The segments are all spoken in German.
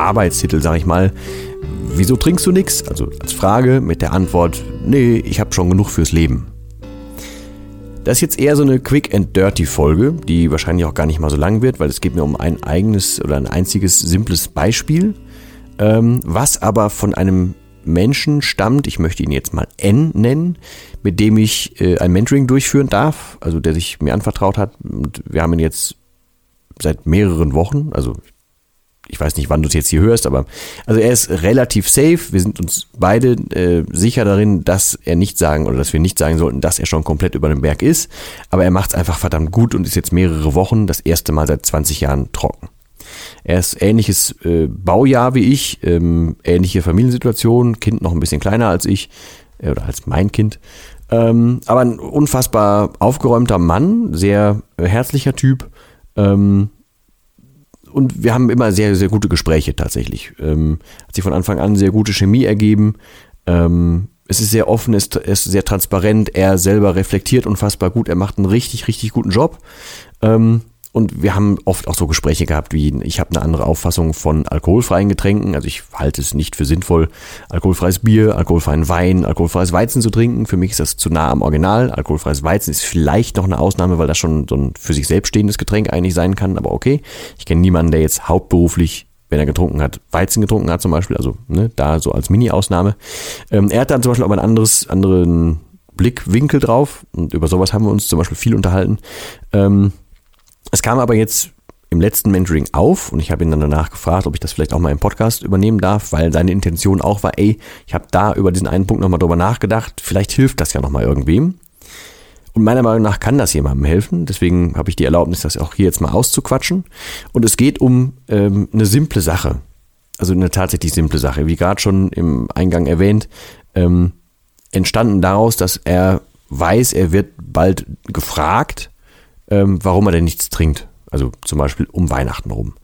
Arbeitstitel, sag ich mal. Wieso trinkst du nichts? Also als Frage mit der Antwort, nee, ich habe schon genug fürs Leben. Das ist jetzt eher so eine Quick and Dirty Folge, die wahrscheinlich auch gar nicht mal so lang wird, weil es geht mir um ein eigenes oder ein einziges simples Beispiel, ähm, was aber von einem Menschen stammt, ich möchte ihn jetzt mal N nennen, mit dem ich äh, ein Mentoring durchführen darf, also der sich mir anvertraut hat. Und wir haben ihn jetzt seit mehreren Wochen, also ich weiß nicht, wann du es jetzt hier hörst, aber also er ist relativ safe. Wir sind uns beide äh, sicher darin, dass er nicht sagen oder dass wir nicht sagen sollten, dass er schon komplett über den Berg ist. Aber er macht es einfach verdammt gut und ist jetzt mehrere Wochen das erste Mal seit 20 Jahren trocken. Er ist ähnliches äh, Baujahr wie ich, ähm, ähnliche Familiensituation, Kind noch ein bisschen kleiner als ich äh, oder als mein Kind. Ähm, aber ein unfassbar aufgeräumter Mann, sehr äh, herzlicher Typ. Ähm, und wir haben immer sehr, sehr gute Gespräche tatsächlich. Ähm, hat sich von Anfang an sehr gute Chemie ergeben. Ähm, es ist sehr offen, es ist sehr transparent. Er selber reflektiert unfassbar gut. Er macht einen richtig, richtig guten Job. Ähm, und wir haben oft auch so Gespräche gehabt wie, ich habe eine andere Auffassung von alkoholfreien Getränken. Also ich halte es nicht für sinnvoll, alkoholfreies Bier, alkoholfreien Wein, alkoholfreies Weizen zu trinken. Für mich ist das zu nah am Original. Alkoholfreies Weizen ist vielleicht noch eine Ausnahme, weil das schon so ein für sich selbst stehendes Getränk eigentlich sein kann. Aber okay, ich kenne niemanden, der jetzt hauptberuflich wenn er getrunken hat, Weizen getrunken hat zum Beispiel, also ne, da so als Mini-Ausnahme. Ähm, er hat dann zum Beispiel auch ein anderes, anderen Blickwinkel drauf und über sowas haben wir uns zum Beispiel viel unterhalten. Ähm, es kam aber jetzt im letzten Mentoring auf und ich habe ihn dann danach gefragt, ob ich das vielleicht auch mal im Podcast übernehmen darf, weil seine Intention auch war, ey, ich habe da über diesen einen Punkt nochmal drüber nachgedacht, vielleicht hilft das ja nochmal irgendwem. Und meiner Meinung nach kann das jemandem helfen. Deswegen habe ich die Erlaubnis, das auch hier jetzt mal auszuquatschen. Und es geht um ähm, eine simple Sache. Also eine tatsächlich simple Sache. Wie gerade schon im Eingang erwähnt, ähm, entstanden daraus, dass er weiß, er wird bald gefragt, ähm, warum er denn nichts trinkt. Also zum Beispiel um Weihnachten rum.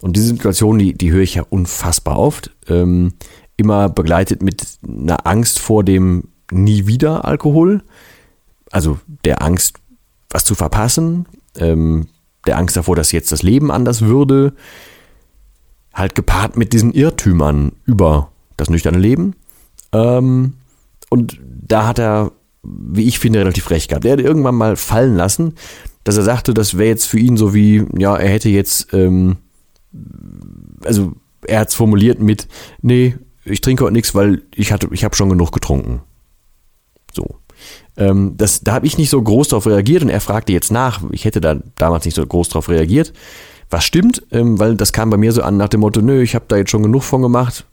Und diese Situation, die, die höre ich ja unfassbar oft. Ähm, immer begleitet mit einer Angst vor dem nie wieder Alkohol. Also der Angst, was zu verpassen. Ähm, der Angst davor, dass jetzt das Leben anders würde. Halt gepaart mit diesen Irrtümern über das nüchterne Leben. Ähm, und da hat er, wie ich finde, relativ recht gehabt. Er hat irgendwann mal fallen lassen, dass er sagte, das wäre jetzt für ihn so wie, ja, er hätte jetzt, ähm, also er hat es formuliert mit, nee, ich trinke heute nichts, weil ich hatte, ich habe schon genug getrunken. So. Ähm, das, da habe ich nicht so groß drauf reagiert und er fragte jetzt nach. Ich hätte da damals nicht so groß drauf reagiert. Was stimmt, ähm, weil das kam bei mir so an nach dem Motto, nö, ich habe da jetzt schon genug von gemacht.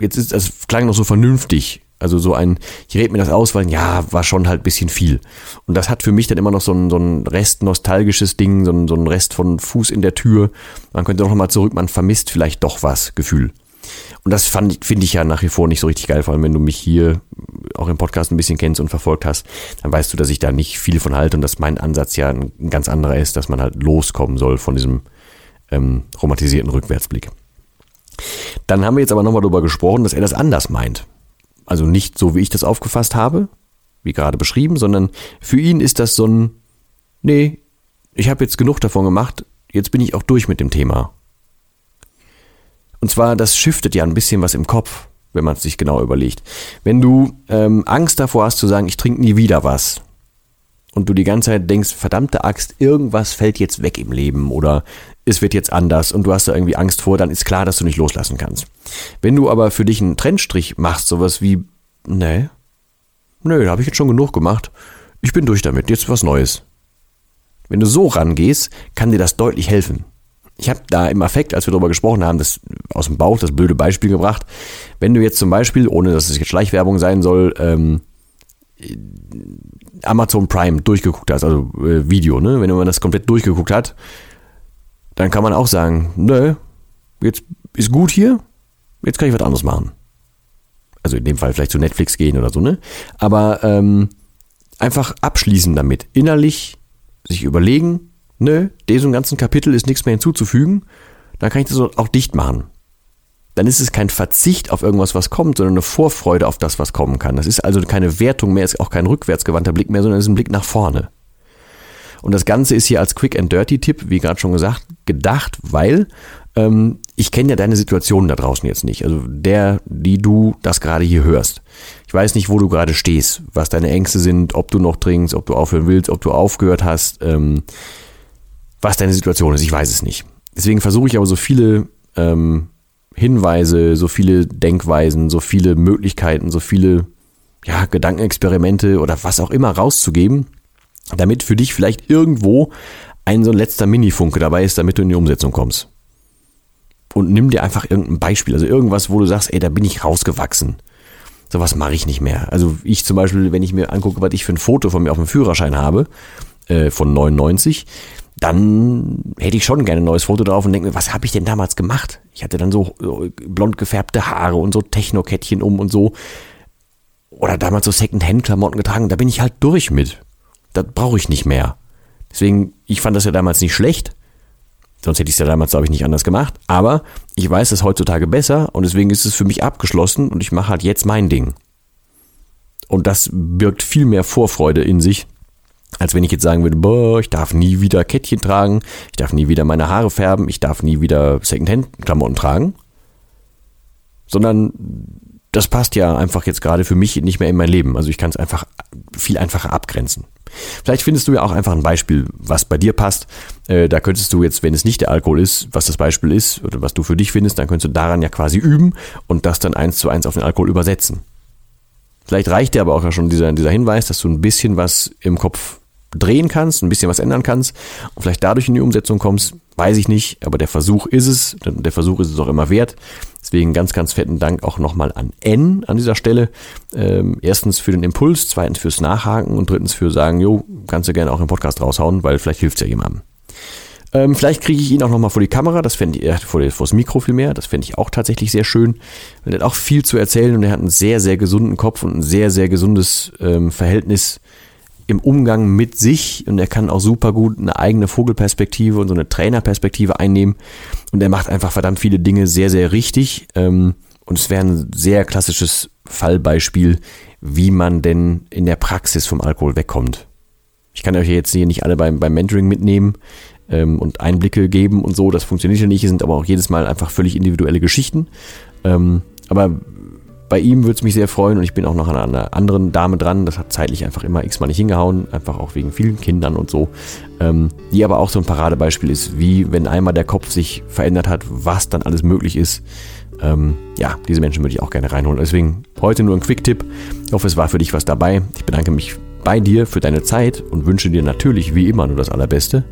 Jetzt ist, das klang noch so vernünftig. Also so ein, ich rede mir das aus, weil ja, war schon halt bisschen viel. Und das hat für mich dann immer noch so ein, so ein Rest nostalgisches Ding, so ein, so ein Rest von Fuß in der Tür. Man könnte doch nochmal zurück, man vermisst vielleicht doch was, Gefühl. Und das finde ich ja nach wie vor nicht so richtig geil, vor allem wenn du mich hier auch im Podcast ein bisschen kennst und verfolgt hast, dann weißt du, dass ich da nicht viel von halte und dass mein Ansatz ja ein, ein ganz anderer ist, dass man halt loskommen soll von diesem ähm, romantisierten Rückwärtsblick. Dann haben wir jetzt aber nochmal darüber gesprochen, dass er das anders meint. Also nicht so, wie ich das aufgefasst habe, wie gerade beschrieben, sondern für ihn ist das so ein, nee, ich habe jetzt genug davon gemacht, jetzt bin ich auch durch mit dem Thema. Und zwar, das shiftet ja ein bisschen was im Kopf, wenn man es sich genau überlegt. Wenn du ähm, Angst davor hast zu sagen, ich trinke nie wieder was, und du die ganze Zeit denkst, verdammte Axt, irgendwas fällt jetzt weg im Leben oder es wird jetzt anders und du hast da irgendwie Angst vor, dann ist klar, dass du nicht loslassen kannst. Wenn du aber für dich einen Trennstrich machst, sowas wie, nee, nö, da habe ich jetzt schon genug gemacht, ich bin durch damit, jetzt was Neues. Wenn du so rangehst, kann dir das deutlich helfen. Ich habe da im Affekt, als wir darüber gesprochen haben, das aus dem Bauch das blöde Beispiel gebracht. Wenn du jetzt zum Beispiel, ohne dass es jetzt Schleichwerbung sein soll, ähm, Amazon Prime durchgeguckt hast, also äh, Video, ne? Wenn man das komplett durchgeguckt hat, dann kann man auch sagen, nö, jetzt ist gut hier, jetzt kann ich was anderes machen. Also in dem Fall vielleicht zu Netflix gehen oder so, ne? Aber ähm, einfach abschließen damit. Innerlich sich überlegen, nö, diesem ganzen Kapitel ist nichts mehr hinzuzufügen, dann kann ich das auch dicht machen. Dann ist es kein Verzicht auf irgendwas, was kommt, sondern eine Vorfreude auf das, was kommen kann. Das ist also keine Wertung mehr, ist auch kein rückwärtsgewandter Blick mehr, sondern es ist ein Blick nach vorne. Und das Ganze ist hier als Quick and Dirty Tipp, wie gerade schon gesagt, gedacht, weil ähm, ich kenne ja deine Situation da draußen jetzt nicht. Also der, die du das gerade hier hörst. Ich weiß nicht, wo du gerade stehst, was deine Ängste sind, ob du noch trinkst, ob du aufhören willst, ob du aufgehört hast. Ähm, was deine Situation ist. Ich weiß es nicht. Deswegen versuche ich aber so viele ähm, Hinweise, so viele Denkweisen, so viele Möglichkeiten, so viele ja, Gedankenexperimente oder was auch immer rauszugeben, damit für dich vielleicht irgendwo ein so ein letzter Mini-Funke dabei ist, damit du in die Umsetzung kommst. Und nimm dir einfach irgendein Beispiel, also irgendwas, wo du sagst, ey, da bin ich rausgewachsen. Sowas mache ich nicht mehr. Also ich zum Beispiel, wenn ich mir angucke, was ich für ein Foto von mir auf dem Führerschein habe, äh, von 99, dann hätte ich schon gerne ein neues Foto drauf und denke mir, was habe ich denn damals gemacht? Ich hatte dann so blond gefärbte Haare und so Techno-Kettchen um und so. Oder damals so Second-Hand-Klamotten getragen. Da bin ich halt durch mit. Das brauche ich nicht mehr. Deswegen, ich fand das ja damals nicht schlecht. Sonst hätte ich es ja damals, glaube ich, nicht anders gemacht. Aber ich weiß es heutzutage besser und deswegen ist es für mich abgeschlossen und ich mache halt jetzt mein Ding. Und das birgt viel mehr Vorfreude in sich, als wenn ich jetzt sagen würde, boah, ich darf nie wieder Kettchen tragen, ich darf nie wieder meine Haare färben, ich darf nie wieder Secondhand-Klamotten tragen. Sondern das passt ja einfach jetzt gerade für mich nicht mehr in mein Leben. Also ich kann es einfach viel einfacher abgrenzen. Vielleicht findest du ja auch einfach ein Beispiel, was bei dir passt. Äh, da könntest du jetzt, wenn es nicht der Alkohol ist, was das Beispiel ist oder was du für dich findest, dann könntest du daran ja quasi üben und das dann eins zu eins auf den Alkohol übersetzen. Vielleicht reicht dir aber auch schon dieser, dieser Hinweis, dass du ein bisschen was im Kopf drehen kannst, ein bisschen was ändern kannst und vielleicht dadurch in die Umsetzung kommst, weiß ich nicht, aber der Versuch ist es, der Versuch ist es auch immer wert. Deswegen ganz, ganz fetten Dank auch nochmal an N an dieser Stelle. Ähm, erstens für den Impuls, zweitens fürs Nachhaken und drittens für sagen, jo, kannst du gerne auch im Podcast raushauen, weil vielleicht hilft es ja jemandem. Ähm, vielleicht kriege ich ihn auch nochmal vor die Kamera, das fände ich, äh, vor, vor das Mikro vielmehr, das fände ich auch tatsächlich sehr schön. Er hat auch viel zu erzählen und er hat einen sehr, sehr gesunden Kopf und ein sehr, sehr gesundes ähm, Verhältnis im Umgang mit sich und er kann auch super gut eine eigene Vogelperspektive und so eine Trainerperspektive einnehmen und er macht einfach verdammt viele Dinge sehr, sehr richtig ähm, und es wäre ein sehr klassisches Fallbeispiel, wie man denn in der Praxis vom Alkohol wegkommt. Ich kann euch jetzt hier nicht alle beim, beim Mentoring mitnehmen ähm, und Einblicke geben und so, das funktioniert ja nicht, sind aber auch jedes Mal einfach völlig individuelle Geschichten. Ähm, aber bei ihm würde es mich sehr freuen und ich bin auch noch an einer anderen Dame dran. Das hat zeitlich einfach immer x-mal nicht hingehauen, einfach auch wegen vielen Kindern und so. Ähm, die aber auch so ein Paradebeispiel ist, wie wenn einmal der Kopf sich verändert hat, was dann alles möglich ist. Ähm, ja, diese Menschen würde ich auch gerne reinholen. Deswegen heute nur ein Quick-Tipp. Ich hoffe, es war für dich was dabei. Ich bedanke mich bei dir für deine Zeit und wünsche dir natürlich wie immer nur das Allerbeste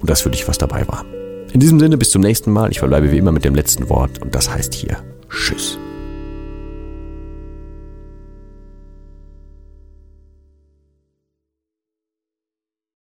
und dass für dich was dabei war. In diesem Sinne, bis zum nächsten Mal. Ich verbleibe wie immer mit dem letzten Wort und das heißt hier Tschüss.